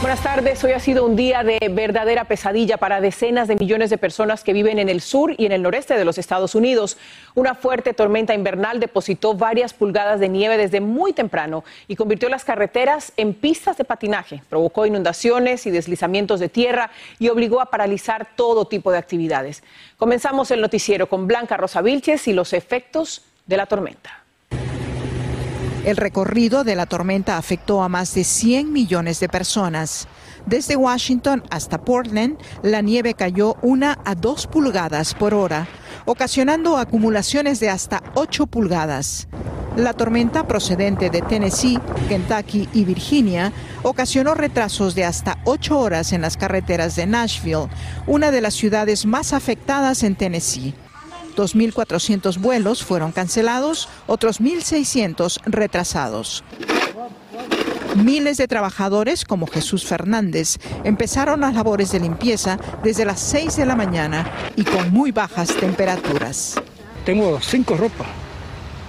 Buenas tardes. Hoy ha sido un día de verdadera pesadilla para decenas de millones de personas que viven en el sur y en el noreste de los Estados Unidos. Una fuerte tormenta invernal depositó varias pulgadas de nieve desde muy temprano y convirtió las carreteras en pistas de patinaje. Provocó inundaciones y deslizamientos de tierra y obligó a paralizar todo tipo de actividades. Comenzamos el noticiero con Blanca Rosa Vilches y los efectos de la tormenta. El recorrido de la tormenta afectó a más de 100 millones de personas. Desde Washington hasta Portland, la nieve cayó una a dos pulgadas por hora, ocasionando acumulaciones de hasta 8 pulgadas. La tormenta procedente de Tennessee, Kentucky y Virginia ocasionó retrasos de hasta 8 horas en las carreteras de Nashville, una de las ciudades más afectadas en Tennessee. 2.400 vuelos fueron cancelados, otros 1.600 retrasados. Miles de trabajadores, como Jesús Fernández, empezaron las labores de limpieza desde las 6 de la mañana y con muy bajas temperaturas. Tengo cinco ropas,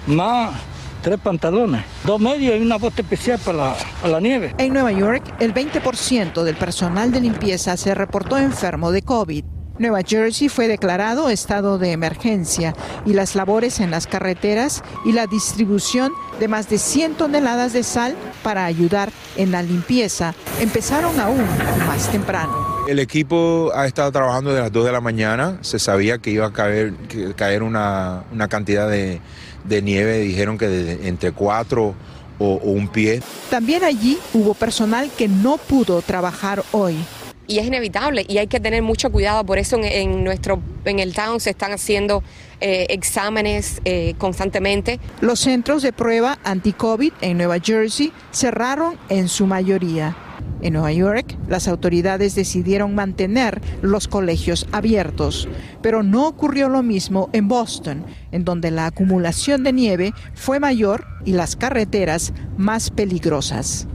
más tres pantalones, dos medios y una bota especial para la, para la nieve. En Nueva York, el 20% del personal de limpieza se reportó enfermo de COVID. Nueva Jersey fue declarado estado de emergencia y las labores en las carreteras y la distribución de más de 100 toneladas de sal para ayudar en la limpieza empezaron aún más temprano. El equipo ha estado trabajando desde las 2 de la mañana. Se sabía que iba a caer, una, una cantidad de, de nieve. Dijeron que de entre 4 o, o un pie. También allí hubo personal que no pudo trabajar hoy y es inevitable y hay que tener mucho cuidado. Por eso en, nuestro en el town se están haciendo eh, exámenes eh, constantemente. Los centros de prueba anti-COVID en Nueva Jersey cerraron en su mayoría. En Nueva York, las autoridades decidieron mantener los colegios abiertos, pero no ocurrió lo mismo en Boston, en donde la acumulación de nieve fue mayor y las carreteras más peligrosas.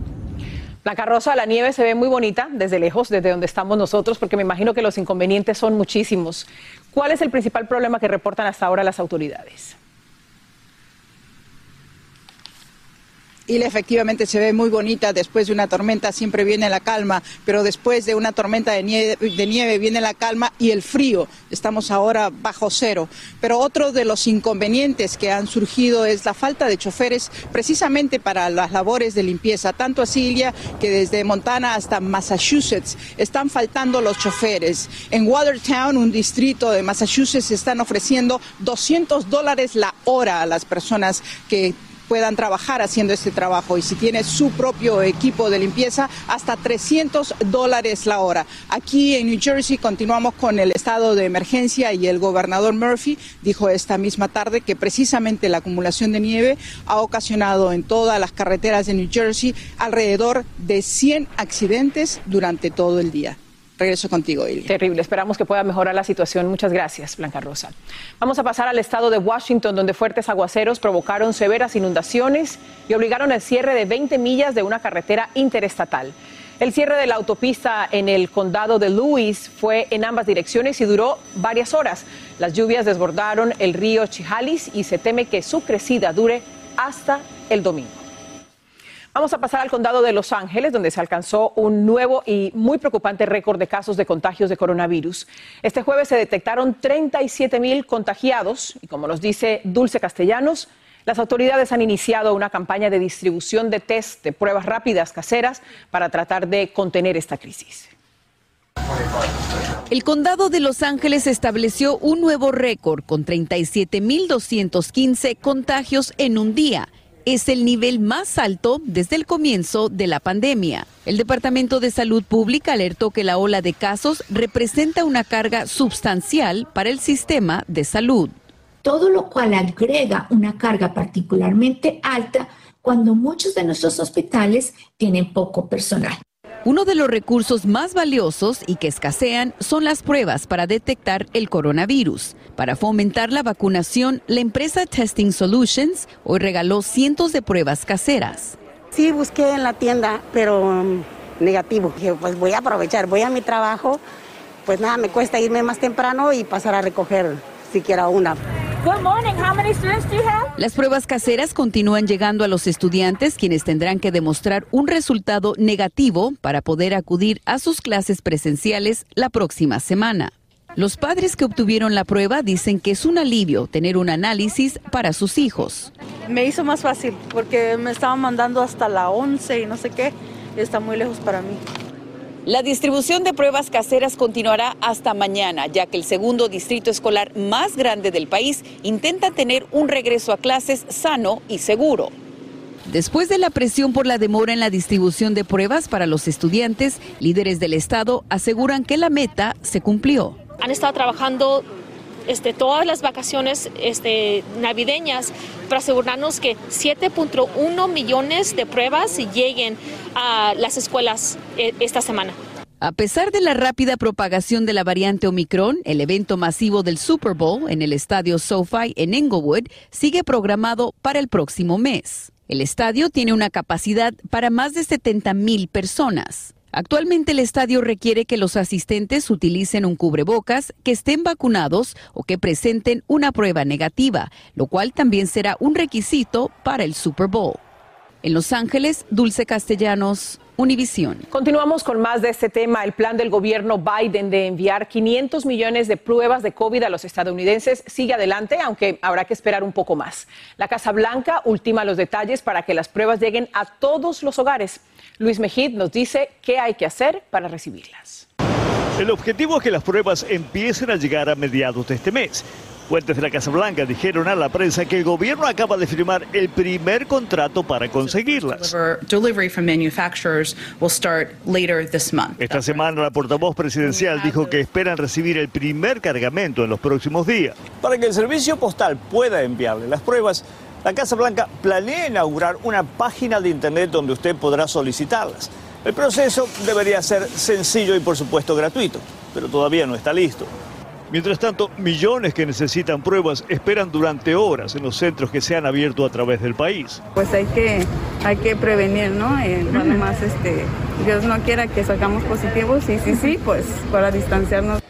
Blanca Rosa, la nieve se ve muy bonita desde lejos, desde donde estamos nosotros, porque me imagino que los inconvenientes son muchísimos. ¿Cuál es el principal problema que reportan hasta ahora las autoridades? Isla efectivamente se ve muy bonita, después de una tormenta siempre viene la calma, pero después de una tormenta de nieve, viene la calma y el frío. Estamos ahora bajo cero. Pero otro de los inconvenientes que han surgido es la falta de choferes precisamente para las labores de limpieza, tanto así Ilia que desde Montana hasta Massachusetts están faltando los choferes. En Watertown, un distrito de Massachusetts, están ofreciendo 200 dólares la hora a las personas que puedan trabajar haciendo este trabajo y si tiene su propio equipo de limpieza, hasta 300 dólares la hora. Aquí en New Jersey continuamos con el estado de emergencia y el gobernador Murphy dijo esta misma tarde que precisamente la acumulación de nieve ha ocasionado en todas las carreteras de New Jersey alrededor de 100 accidentes durante todo el día. Regreso contigo, Ili. Terrible. Esperamos que pueda mejorar la situación. Muchas gracias, Blanca Rosa. Vamos a pasar al estado de Washington, donde fuertes aguaceros provocaron severas inundaciones y obligaron al cierre de 20 millas de una carretera interestatal. El cierre de la autopista en el condado de Lewis fue en ambas direcciones y duró varias horas. Las lluvias desbordaron el río Chihalis y se teme que su crecida dure hasta el domingo. Vamos a pasar al condado de Los Ángeles, donde se alcanzó un nuevo y muy preocupante récord de casos de contagios de coronavirus. Este jueves se detectaron 37 mil contagiados y como nos dice Dulce Castellanos, las autoridades han iniciado una campaña de distribución de test de pruebas rápidas caseras para tratar de contener esta crisis. El condado de Los Ángeles estableció un nuevo récord con 37.215 contagios en un día es el nivel más alto desde el comienzo de la pandemia. El Departamento de Salud Pública alertó que la ola de casos representa una carga sustancial para el sistema de salud. Todo lo cual agrega una carga particularmente alta cuando muchos de nuestros hospitales tienen poco personal. Uno de los recursos más valiosos y que escasean son las pruebas para detectar el coronavirus. Para fomentar la vacunación, la empresa Testing Solutions hoy regaló cientos de pruebas caseras. Sí, busqué en la tienda, pero um, negativo. Dije, pues voy a aprovechar, voy a mi trabajo, pues nada, me cuesta irme más temprano y pasar a recoger siquiera una. Las pruebas caseras continúan llegando a los estudiantes quienes tendrán que demostrar un resultado negativo para poder acudir a sus clases presenciales la próxima semana. Los padres que obtuvieron la prueba dicen que es un alivio tener un análisis para sus hijos. Me hizo más fácil porque me estaban mandando hasta la 11 y no sé qué, está muy lejos para mí. La distribución de pruebas caseras continuará hasta mañana, ya que el segundo distrito escolar más grande del país intenta tener un regreso a clases sano y seguro. Después de la presión por la demora en la distribución de pruebas para los estudiantes, líderes del estado aseguran que la meta se cumplió. Han estado trabajando este, todas las vacaciones este, navideñas para asegurarnos que 7.1 millones de pruebas lleguen a las escuelas eh, esta semana. A pesar de la rápida propagación de la variante Omicron, el evento masivo del Super Bowl en el estadio SoFi en Englewood sigue programado para el próximo mes. El estadio tiene una capacidad para más de 70 mil personas. Actualmente el estadio requiere que los asistentes utilicen un cubrebocas, que estén vacunados o que presenten una prueba negativa, lo cual también será un requisito para el Super Bowl. En Los Ángeles, Dulce Castellanos, Univisión. Continuamos con más de este tema. El plan del gobierno Biden de enviar 500 millones de pruebas de COVID a los estadounidenses sigue adelante, aunque habrá que esperar un poco más. La Casa Blanca ultima los detalles para que las pruebas lleguen a todos los hogares. Luis Mejid nos dice qué hay que hacer para recibirlas. El objetivo es que las pruebas empiecen a llegar a mediados de este mes. Fuentes de la Casa Blanca dijeron a la prensa que el gobierno acaba de firmar el primer contrato para conseguirlas. Esta semana la portavoz presidencial dijo que esperan recibir el primer cargamento en los próximos días. Para que el servicio postal pueda enviarle las pruebas, la Casa Blanca planea inaugurar una página de internet donde usted podrá solicitarlas. El proceso debería ser sencillo y por supuesto gratuito, pero todavía no está listo. Mientras tanto, millones que necesitan pruebas esperan durante horas en los centros que se han abierto a través del país. Pues hay que, hay que prevenir, ¿no? Eh, más este, Dios no quiera que sacamos positivos y sí, sí, pues para distanciarnos.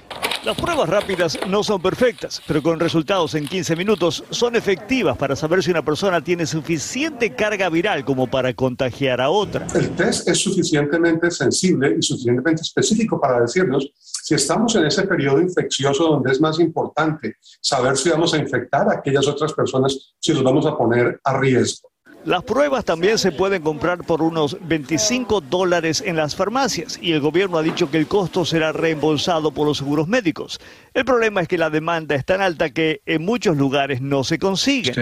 Las pruebas rápidas no son perfectas, pero con resultados en 15 minutos son efectivas para saber si una persona tiene suficiente carga viral como para contagiar a otra. El test es suficientemente sensible y suficientemente específico para decirnos si estamos en ese periodo infeccioso donde es más importante saber si vamos a infectar a aquellas otras personas, si los vamos a poner a riesgo. Las pruebas también se pueden comprar por unos 25 dólares en las farmacias y el gobierno ha dicho que el costo será reembolsado por los seguros médicos. El problema es que la demanda es tan alta que en muchos lugares no se consigue.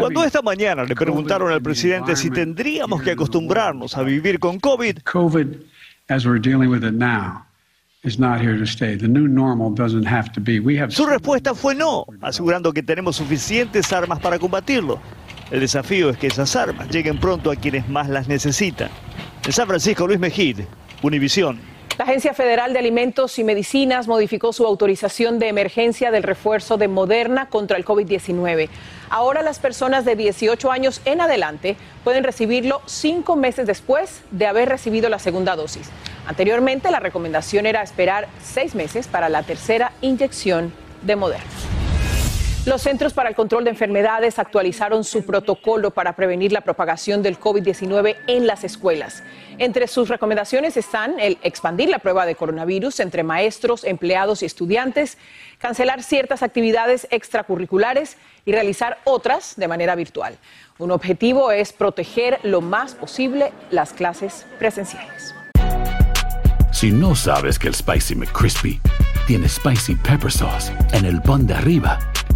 Cuando esta mañana le preguntaron al presidente si tendríamos que acostumbrarnos a vivir con COVID, su respuesta fue no, asegurando que tenemos suficientes armas para combatirlo. El desafío es que esas armas lleguen pronto a quienes más las necesitan. En San Francisco, Luis Mejid, Univisión. La Agencia Federal de Alimentos y Medicinas modificó su autorización de emergencia del refuerzo de Moderna contra el COVID-19. Ahora las personas de 18 años en adelante pueden recibirlo cinco meses después de haber recibido la segunda dosis. Anteriormente la recomendación era esperar seis meses para la tercera inyección de Moderna. Los Centros para el Control de Enfermedades actualizaron su protocolo para prevenir la propagación del COVID-19 en las escuelas. Entre sus recomendaciones están el expandir la prueba de coronavirus entre maestros, empleados y estudiantes, cancelar ciertas actividades extracurriculares y realizar otras de manera virtual. Un objetivo es proteger lo más posible las clases presenciales. Si no sabes que el Spicy McCrispy tiene Spicy Pepper Sauce en el pan de arriba,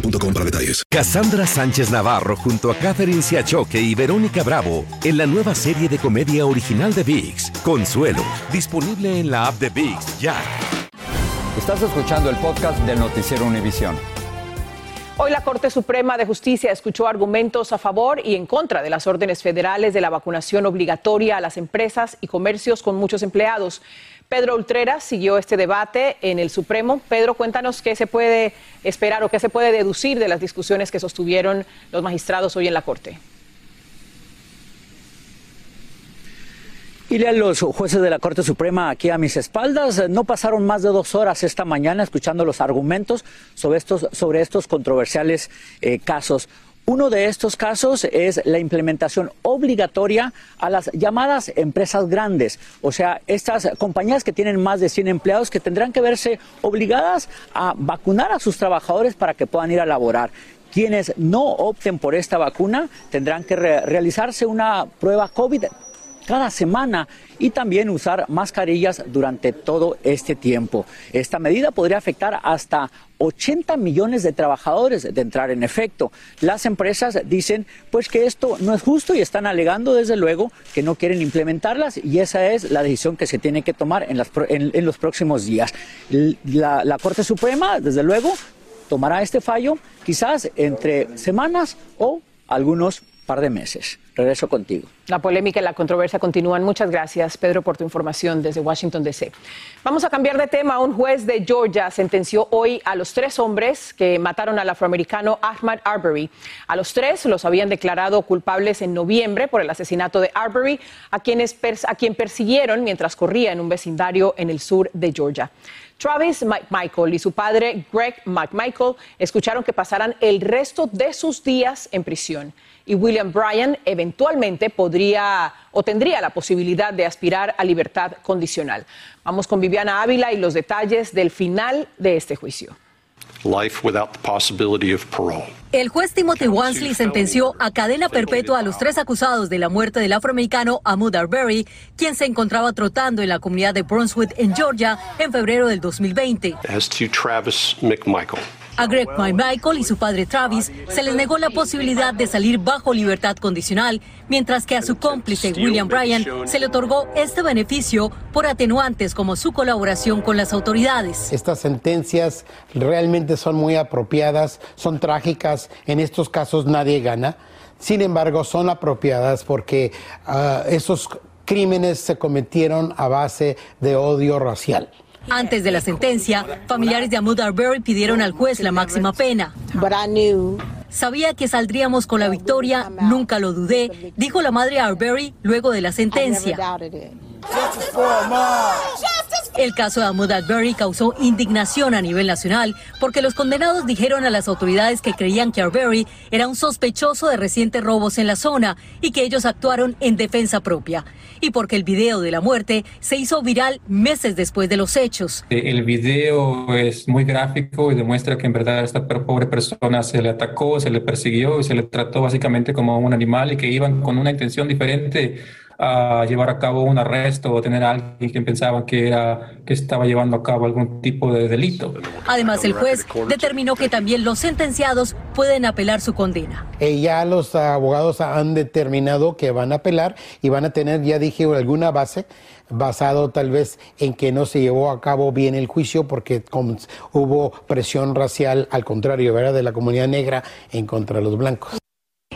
boostmobile.com para detalles. Cassandra Sánchez Navarro junto a Catherine Siachoque y Verónica Bravo en la nueva serie de comedia original de VIX, Consuelo, disponible en la app de VIX ya. Estás escuchando el podcast del noticiero Univisión. Hoy la Corte Suprema de Justicia escuchó argumentos a favor y en contra de las órdenes federales de la vacunación obligatoria a las empresas y comercios con muchos empleados. Pedro Ultrera siguió este debate en el Supremo. Pedro, cuéntanos qué se puede esperar o qué se puede deducir de las discusiones que sostuvieron los magistrados hoy en la Corte. Y lean los jueces de la Corte Suprema aquí a mis espaldas. No pasaron más de dos horas esta mañana escuchando los argumentos sobre estos, sobre estos controversiales eh, casos. Uno de estos casos es la implementación obligatoria a las llamadas empresas grandes, o sea, estas compañías que tienen más de 100 empleados que tendrán que verse obligadas a vacunar a sus trabajadores para que puedan ir a laborar. Quienes no opten por esta vacuna tendrán que realizarse una prueba COVID cada semana y también usar mascarillas durante todo este tiempo. Esta medida podría afectar hasta 80 millones de trabajadores de entrar en efecto. Las empresas dicen pues que esto no es justo y están alegando desde luego que no quieren implementarlas y esa es la decisión que se tiene que tomar en, los próximos días. La, Corte Suprema desde luego tomará este fallo quizás entre semanas o algunos par de meses. Regreso contigo. La polémica y la controversia continúan. Muchas gracias, Pedro, por tu información desde Washington, D.C. Vamos a cambiar de tema. Un juez de Georgia sentenció hoy a los tres hombres que mataron al afroamericano Ahmad Arbery. A los tres los habían declarado culpables en noviembre por el asesinato de Arbery, a, quienes a quien persiguieron mientras corría en un vecindario en el sur de Georgia. Travis McMichael y su padre Greg McMichael escucharon que pasarán el resto de sus días en prisión y William Bryan eventualmente podría o tendría la posibilidad de aspirar a libertad condicional. Vamos con Viviana Ávila y los detalles del final de este juicio. El juez Timothy Wansley sentenció a cadena perpetua a los tres acusados de la muerte del afroamericano Ahmud Arbery, quien se encontraba trotando en la comunidad de Brunswick, en Georgia, en febrero del 2020. Travis McMichael. A Greg Michael y su padre Travis se les negó la posibilidad de salir bajo libertad condicional, mientras que a su cómplice William Bryan se le otorgó este beneficio por atenuantes como su colaboración con las autoridades. Estas sentencias realmente son muy apropiadas, son trágicas, en estos casos nadie gana. Sin embargo, son apropiadas porque ah, esos crímenes se cometieron a base de odio racial. Antes de la sentencia, familiares de Ahmud Arbery pidieron al juez la máxima pena. Sabía que saldríamos con la victoria, nunca lo dudé, dijo la madre Arbery luego de la sentencia. El caso de Ahmud Arbery causó indignación a nivel nacional porque los condenados dijeron a las autoridades que creían que Arbery era un sospechoso de recientes robos en la zona y que ellos actuaron en defensa propia. Y porque el video de la muerte se hizo viral meses después de los hechos. El video es muy gráfico y demuestra que en verdad esta pobre persona se le atacó, se le persiguió y se le trató básicamente como un animal y que iban con una intención diferente a llevar a cabo un arresto o tener a alguien que pensaban que, era, que estaba llevando a cabo algún tipo de delito. Además, el juez determinó que también los sentenciados pueden apelar su condena. Eh, ya los abogados han determinado que van a apelar y van a tener, ya dije, alguna base basado tal vez en que no se llevó a cabo bien el juicio porque hubo presión racial, al contrario, ¿verdad?, de la comunidad negra en contra de los blancos.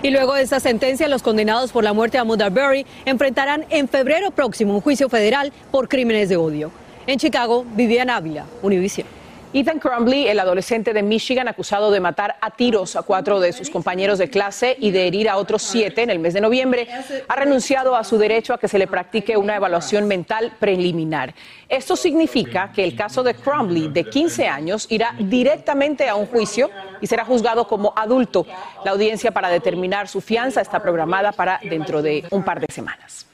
Y luego de esta sentencia, los condenados por la muerte de Ahmaud Arbery enfrentarán en febrero próximo un juicio federal por crímenes de odio. En Chicago, Vivian Ávila, Univision. Ethan Crumbley, el adolescente de Michigan acusado de matar a tiros a cuatro de sus compañeros de clase y de herir a otros siete en el mes de noviembre, ha renunciado a su derecho a que se le practique una evaluación mental preliminar. Esto significa que el caso de Crumbley, de 15 años, irá directamente a un juicio y será juzgado como adulto. La audiencia para determinar su fianza está programada para dentro de un par de semanas.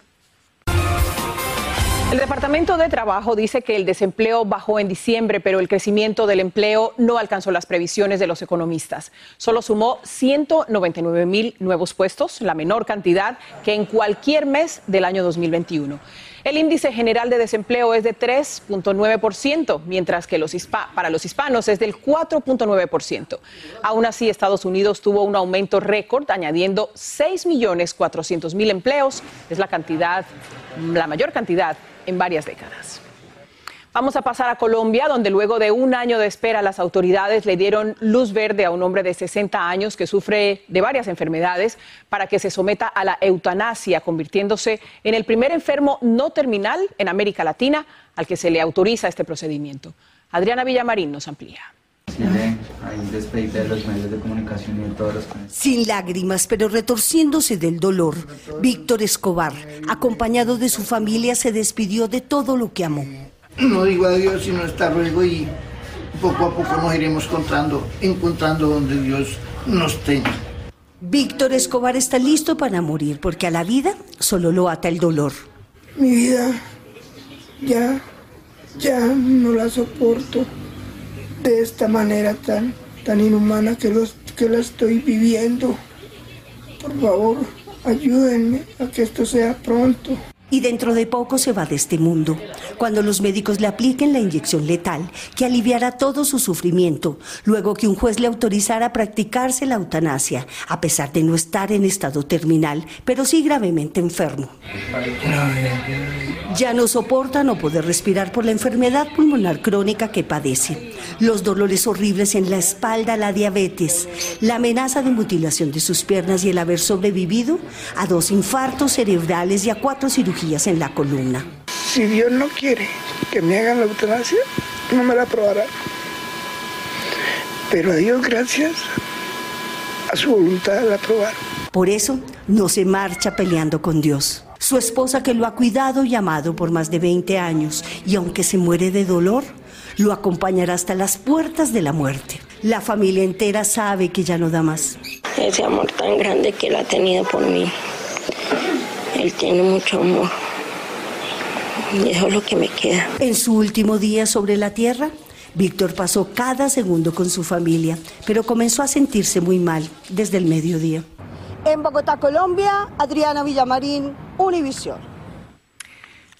El Departamento de Trabajo dice que el desempleo bajó en diciembre, pero el crecimiento del empleo no alcanzó las previsiones de los economistas. Solo sumó 199 mil nuevos puestos, la menor cantidad que en cualquier mes del año 2021. El índice general de desempleo es de 3.9%, mientras que los para los hispanos es del 4.9%. Aún así, Estados Unidos tuvo un aumento récord, añadiendo 6.400.000 empleos. Es la cantidad, la mayor cantidad en varias décadas. Vamos a pasar a Colombia, donde luego de un año de espera las autoridades le dieron luz verde a un hombre de 60 años que sufre de varias enfermedades para que se someta a la eutanasia, convirtiéndose en el primer enfermo no terminal en América Latina al que se le autoriza este procedimiento. Adriana Villamarín nos amplía. Sin lágrimas, pero retorciéndose del dolor, Víctor Escobar, acompañado de su familia, se despidió de todo lo que amó. No digo adiós, sino hasta luego y poco a poco nos iremos encontrando, encontrando donde Dios nos tenga. Víctor Escobar está listo para morir porque a la vida solo lo ata el dolor. Mi vida ya, ya no la soporto de esta manera tan, tan inhumana que, los, que la estoy viviendo. Por favor, ayúdenme a que esto sea pronto y dentro de poco se va de este mundo, cuando los médicos le apliquen la inyección letal que aliviará todo su sufrimiento, luego que un juez le autorizara practicarse la eutanasia, a pesar de no estar en estado terminal, pero sí gravemente enfermo. Ya no soporta no poder respirar por la enfermedad pulmonar crónica que padece, los dolores horribles en la espalda, la diabetes, la amenaza de mutilación de sus piernas y el haber sobrevivido a dos infartos cerebrales y a cuatro cirugías en la columna. Si Dios no quiere que me hagan la eutanasia, no me la aprobará. Pero a Dios gracias, a su voluntad la aprobar. Por eso no se marcha peleando con Dios. Su esposa que lo ha cuidado y amado por más de 20 años y aunque se muere de dolor, lo acompañará hasta las puertas de la muerte. La familia entera sabe que ya no da más. Ese amor tan grande que él ha tenido por mí él tiene mucho amor. Y eso es lo que me queda. En su último día sobre la tierra, Víctor pasó cada segundo con su familia, pero comenzó a sentirse muy mal desde el mediodía. En Bogotá, Colombia, Adriana Villamarín, Univisión.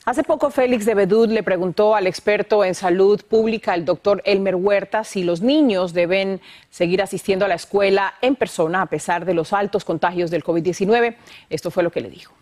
Hace poco Félix de Bedud le preguntó al experto en salud pública, el doctor Elmer Huerta, si los niños deben seguir asistiendo a la escuela en persona a pesar de los altos contagios del COVID-19. Esto fue lo que le dijo.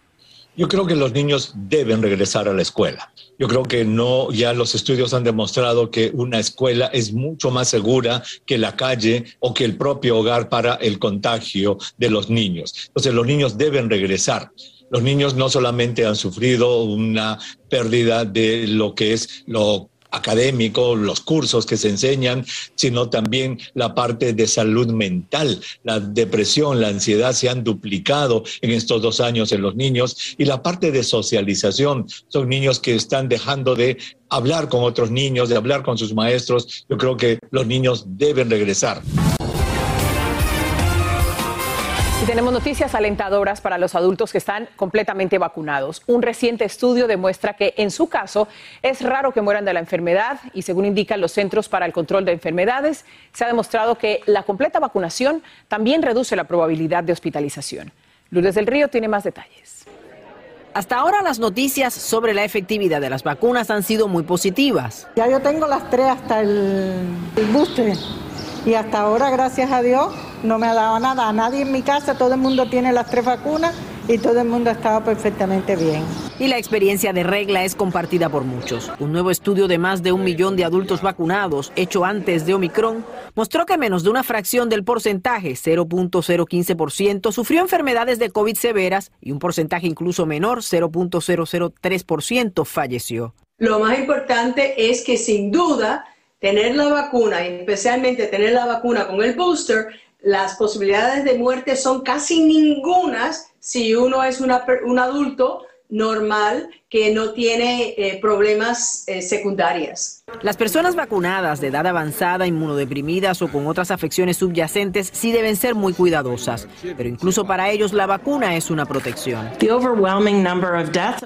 Yo creo que los niños deben regresar a la escuela. Yo creo que no, ya los estudios han demostrado que una escuela es mucho más segura que la calle o que el propio hogar para el contagio de los niños. Entonces los niños deben regresar. Los niños no solamente han sufrido una pérdida de lo que es lo académico, los cursos que se enseñan, sino también la parte de salud mental. La depresión, la ansiedad se han duplicado en estos dos años en los niños y la parte de socialización. Son niños que están dejando de hablar con otros niños, de hablar con sus maestros. Yo creo que los niños deben regresar. Tenemos noticias alentadoras para los adultos que están completamente vacunados. Un reciente estudio demuestra que en su caso es raro que mueran de la enfermedad y según indican los Centros para el Control de Enfermedades, se ha demostrado que la completa vacunación también reduce la probabilidad de hospitalización. Lourdes del Río tiene más detalles. Hasta ahora las noticias sobre la efectividad de las vacunas han sido muy positivas. Ya yo tengo las tres hasta el, el booster y hasta ahora, gracias a Dios, no me ha dado nada. A nadie en mi casa, todo el mundo tiene las tres vacunas y todo el mundo ha estado perfectamente bien. Y la experiencia de regla es compartida por muchos. Un nuevo estudio de más de un millón de adultos vacunados, hecho antes de Omicron, mostró que menos de una fracción del porcentaje, 0.015%, sufrió enfermedades de COVID severas y un porcentaje incluso menor, 0.003%, falleció. Lo más importante es que sin duda tener la vacuna, especialmente tener la vacuna con el booster, las posibilidades de muerte son casi ningunas si uno es un adulto normal que no tiene eh, problemas eh, secundarias. Las personas vacunadas de edad avanzada, inmunodeprimidas o con otras afecciones subyacentes sí deben ser muy cuidadosas, pero incluso para ellos la vacuna es una protección.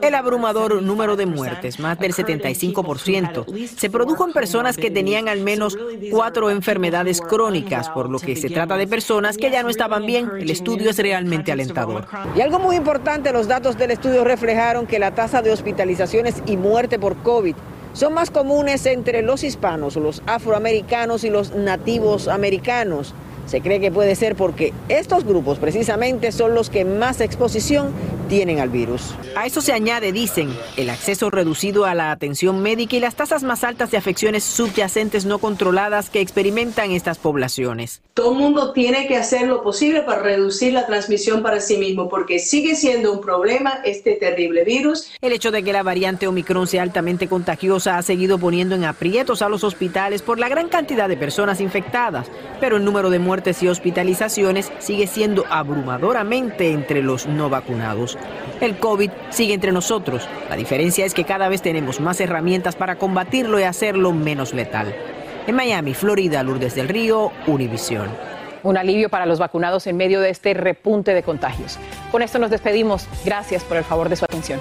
El abrumador número de muertes, más del 75%, se produjo en personas que tenían al menos cuatro enfermedades crónicas, por lo que se trata de personas que ya no estaban bien. El estudio es realmente alentador. Y algo muy importante, los datos del estudio reflejaron que la tasa de hospitalizaciones y muerte por COVID son más comunes entre los hispanos, los afroamericanos y los nativos americanos. Se cree que puede ser porque estos grupos precisamente son los que más exposición tienen al virus. A eso se añade, dicen, el acceso reducido a la atención médica y las tasas más altas de afecciones subyacentes no controladas que experimentan estas poblaciones. Todo el mundo tiene que hacer lo posible para reducir la transmisión para sí mismo, porque sigue siendo un problema este terrible virus. El hecho de que la variante Omicron sea altamente contagiosa ha seguido poniendo en aprietos a los hospitales por la gran cantidad de personas infectadas, pero el número de muertes y hospitalizaciones sigue siendo abrumadoramente entre los no vacunados. El COVID sigue entre nosotros. La diferencia es que cada vez tenemos más herramientas para combatirlo y hacerlo menos letal. En Miami, Florida, Lourdes del Río, Univisión. Un alivio para los vacunados en medio de este repunte de contagios. Con esto nos despedimos. Gracias por el favor de su atención.